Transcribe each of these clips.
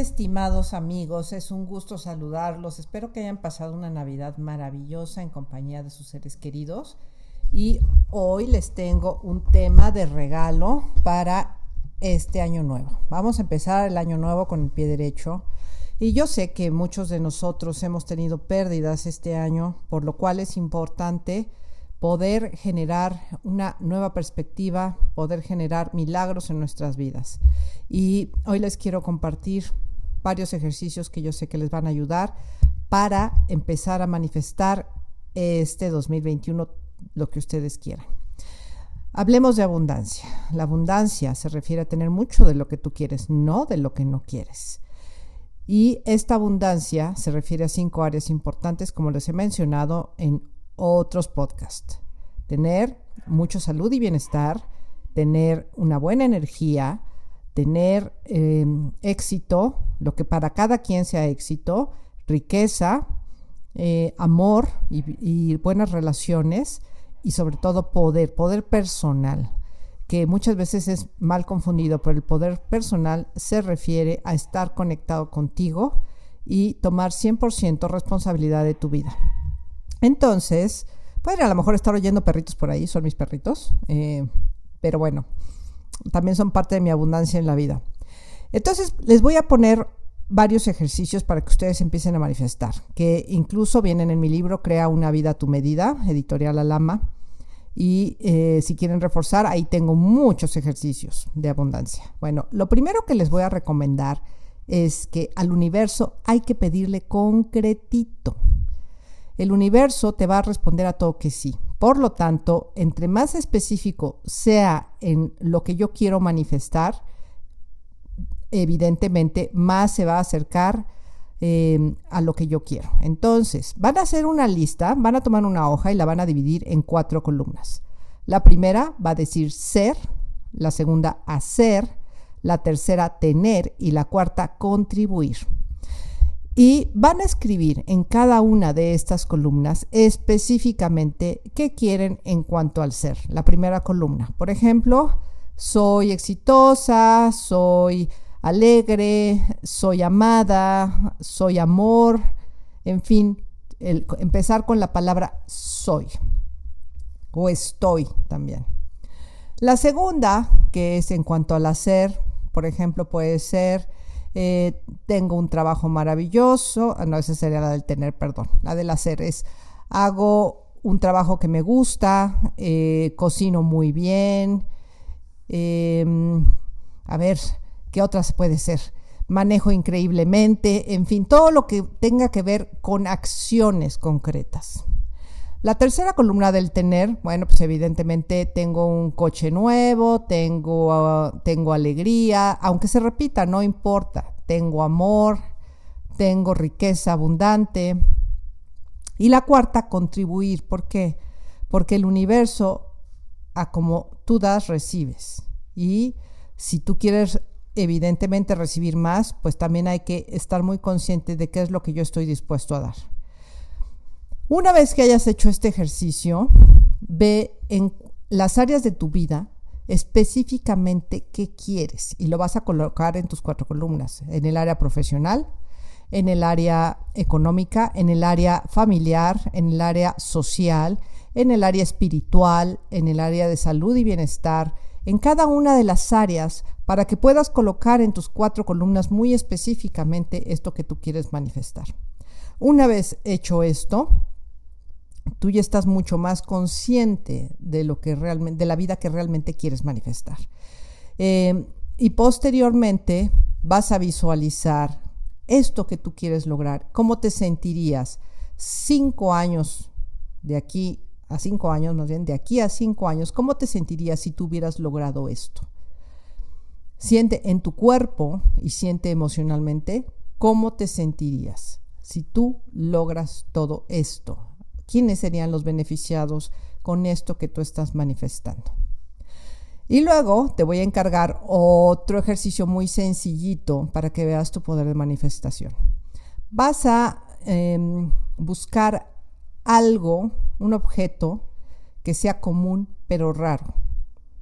Estimados amigos, es un gusto saludarlos. Espero que hayan pasado una Navidad maravillosa en compañía de sus seres queridos. Y hoy les tengo un tema de regalo para este año nuevo. Vamos a empezar el año nuevo con el pie derecho. Y yo sé que muchos de nosotros hemos tenido pérdidas este año, por lo cual es importante poder generar una nueva perspectiva, poder generar milagros en nuestras vidas. Y hoy les quiero compartir varios ejercicios que yo sé que les van a ayudar para empezar a manifestar este 2021 lo que ustedes quieran. Hablemos de abundancia. La abundancia se refiere a tener mucho de lo que tú quieres, no de lo que no quieres. Y esta abundancia se refiere a cinco áreas importantes, como les he mencionado en otros podcasts. Tener mucha salud y bienestar, tener una buena energía, tener em, éxito, lo que para cada quien sea éxito, riqueza, eh, amor y, buenas relaciones y sobre todo poder, poder personal que muchas veces es mal confundido, pero el poder personal se refiere a estar conectado contigo y tomar 100% responsabilidad de tu vida. Entonces, pueden a lo mejor estar oyendo perritos por ahí, son mis perritos, eh, pero bueno, también son parte de mi abundancia en la vida. Entonces, les voy a poner varios ejercicios para que ustedes empiecen a manifestar, que incluso vienen en mi libro Crea una vida a tu medida, editorial Alama. Y eh, si quieren reforzar, ahí tengo muchos ejercicios de abundancia. Bueno, lo primero que les voy a recomendar es que al universo hay que pedirle concretito el universo te va a responder a todo que sí. Por lo tanto, entre más específico sea en lo que yo quiero manifestar, evidentemente más se va a acercar em, a lo que yo quiero. Entonces, van a hacer una lista, van a tomar una hoja y la van a dividir en cuatro columnas. La primera va a decir ser, la segunda hacer, la tercera tener y la cuarta contribuir. Y van a escribir en cada una de estas columnas específicamente qué quieren en cuanto al ser. La primera columna, por ejemplo, soy exitosa, soy alegre, soy amada, soy amor, en fin, empezar con la palabra soy o estoy también. La segunda, que es en cuanto al hacer, por ejemplo, puede ser eh, tengo un trabajo maravilloso, ah, no, esa sería la del tener, perdón, la del hacer es, hago un trabajo que me gusta, eh, cocino muy bien, em, a ver, ¿qué otras puede ser? Manejo increíblemente, en fin, todo lo que tenga que ver con acciones concretas. La tercera columna del tener, bueno, pues evidentemente tengo un coche nuevo, tengo, ah, tengo alegría, aunque se repita, no importa, tengo amor, tengo riqueza abundante. Y la cuarta, contribuir. ¿Por qué? Porque el universo, a como tú das, recibes. Y si tú quieres evidentemente recibir más, pues también hay que estar muy consciente de qué es lo que yo estoy dispuesto a dar. Una vez que hayas hecho este ejercicio, ve en las áreas de tu vida específicamente qué quieres y lo vas a colocar en tus cuatro columnas, en el área profesional, en el área económica, en el área familiar, en el área social, en el área espiritual, en el área de salud y bienestar, en cada una de las áreas para que puedas colocar en tus cuatro columnas muy específicamente esto que tú quieres manifestar. Una vez hecho esto, tú ya estás mucho más consciente de lo que realmente, de la vida que realmente quieres manifestar. Eh, y posteriormente vas a visualizar esto que tú quieres lograr, cómo te sentirías cinco años de aquí a cinco años, más bien de aquí a cinco años, cómo te sentirías si tú hubieras logrado esto. Siente en tu cuerpo y siente emocionalmente cómo te sentirías si tú logras todo esto? ¿Quiénes serían los beneficiados con esto que tú estás manifestando? Y luego te voy a encargar otro ejercicio muy sencillito para que veas tu poder de manifestación. Vas a em, buscar algo, un objeto que sea común pero raro.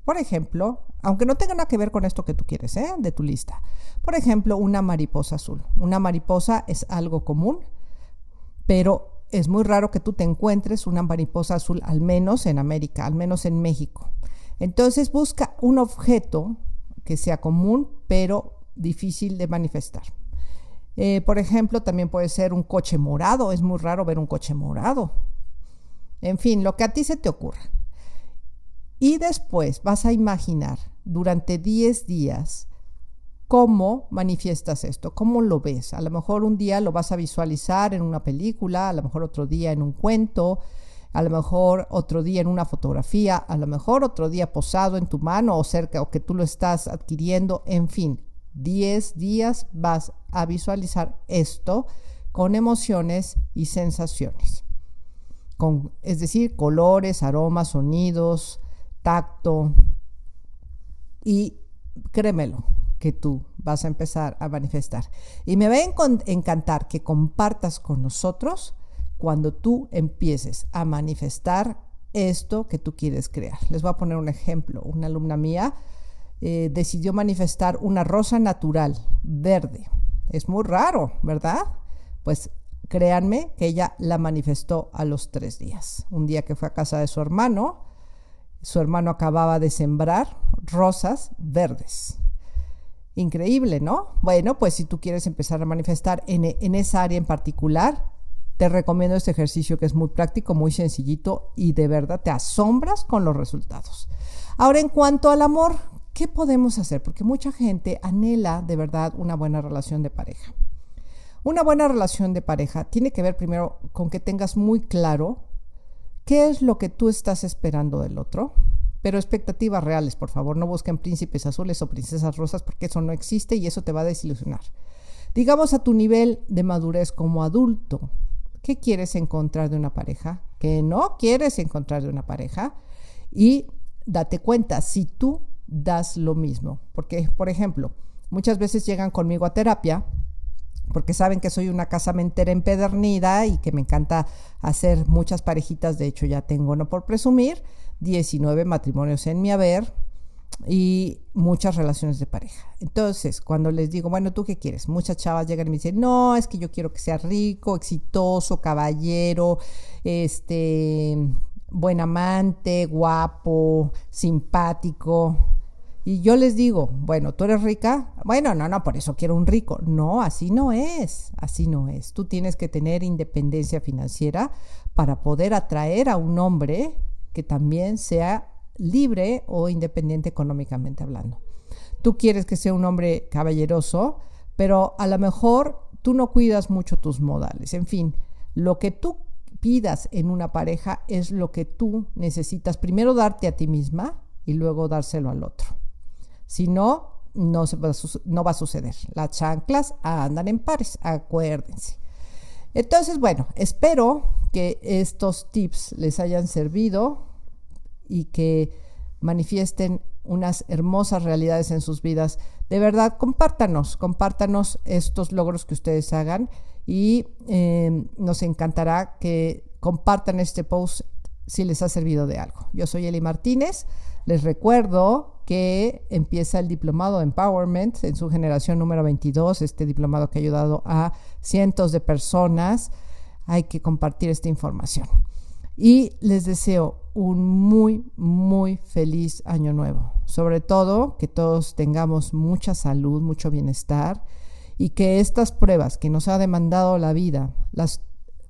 Por ejemplo, aunque no tenga nada que ver con esto que tú quieres, ¿eh? de tu lista. Por ejemplo, una mariposa azul. Una mariposa es algo común, pero es muy raro que tú te encuentres una mariposa azul, al menos en América, al menos en México. Entonces busca un objeto que sea común, pero difícil de manifestar. Eh, por ejemplo, también puede ser un coche morado. Es muy raro ver un coche morado. En fin, lo que a ti se te ocurra. Y después vas a imaginar durante 10 días cómo manifiestas esto, cómo lo ves. A lo mejor un día lo vas a visualizar en una película, a lo mejor otro día en un cuento, a lo mejor otro día en una fotografía, a lo mejor otro día posado en tu mano o cerca o que tú lo estás adquiriendo, en fin, 10 días vas a visualizar esto con emociones y sensaciones. Con, es decir, colores, aromas, sonidos, tacto. Y créemelo, que tú vas a empezar a manifestar. Y me va a encantar que compartas con nosotros cuando tú empieces a manifestar esto que tú quieres crear. Les voy a poner un ejemplo. Una alumna mía eh, decidió manifestar una rosa natural, verde. Es muy raro, ¿verdad? Pues créanme que ella la manifestó a los tres días. Un día que fue a casa de su hermano, su hermano acababa de sembrar rosas verdes. Increíble, ¿no? Bueno, pues si tú quieres empezar a manifestar en, en esa área en particular, te recomiendo este ejercicio que es muy práctico, muy sencillito y de verdad te asombras con los resultados. Ahora, en cuanto al amor, ¿qué podemos hacer? Porque mucha gente anhela de verdad una buena relación de pareja. Una buena relación de pareja tiene que ver primero con que tengas muy claro qué es lo que tú estás esperando del otro, pero expectativas reales, por favor, no busquen príncipes azules o princesas rosas porque eso no existe y eso te va a desilusionar. Digamos a tu nivel de madurez como adulto, ¿qué quieres encontrar de una pareja? ¿Qué no quieres encontrar de una pareja? Y date cuenta, si tú das lo mismo. Porque, por ejemplo, muchas veces llegan conmigo a terapia porque saben que soy una casamentera empedernida y que me encanta hacer muchas parejitas. De hecho, ya tengo, no por presumir, 19 matrimonios en mi haber y muchas relaciones de pareja. Entonces, cuando les digo, bueno, ¿tú qué quieres? Muchas chavas llegan y me dicen, no, es que yo quiero que sea rico, exitoso, caballero, este, buen amante, guapo, simpático. Y yo les digo, bueno, ¿tú eres rica? Bueno, no, no, por eso quiero un rico. No, así no es, así no es. Tú tienes que tener independencia financiera para poder atraer a un hombre que también sea libre o independiente económicamente hablando. Tú quieres que sea un hombre caballeroso, pero a lo mejor tú no cuidas mucho tus modales. En fin, lo que tú pidas en una pareja es lo que tú necesitas primero darte a ti misma y luego dárselo al otro. Si no, no, va, no va a suceder. Las chanclas andan en pares, acuérdense. Entonces, bueno, espero que estos tips les hayan servido y que manifiesten unas hermosas realidades en sus vidas. De verdad, compártanos, compártanos estos logros que ustedes hagan y eh, nos encantará que compartan este post si les ha servido de algo. Yo soy Eli Martínez. Les recuerdo que empieza el diplomado Empowerment en su generación número 22, este diplomado que ha ayudado a cientos de personas. Hay que compartir esta información. Y les deseo un muy, muy feliz año nuevo. Sobre todo que todos tengamos mucha salud, mucho bienestar y que estas pruebas que nos ha demandado la vida las,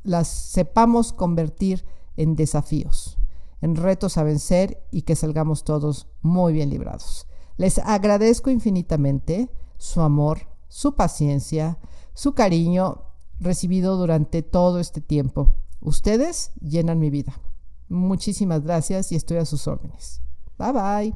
las sepamos convertir en desafíos en retos a vencer y que salgamos todos muy bien librados. Les agradezco infinitamente su amor, su paciencia, su cariño recibido durante todo este tiempo. Ustedes llenan mi vida. Muchísimas gracias y estoy a sus órdenes. Bye bye.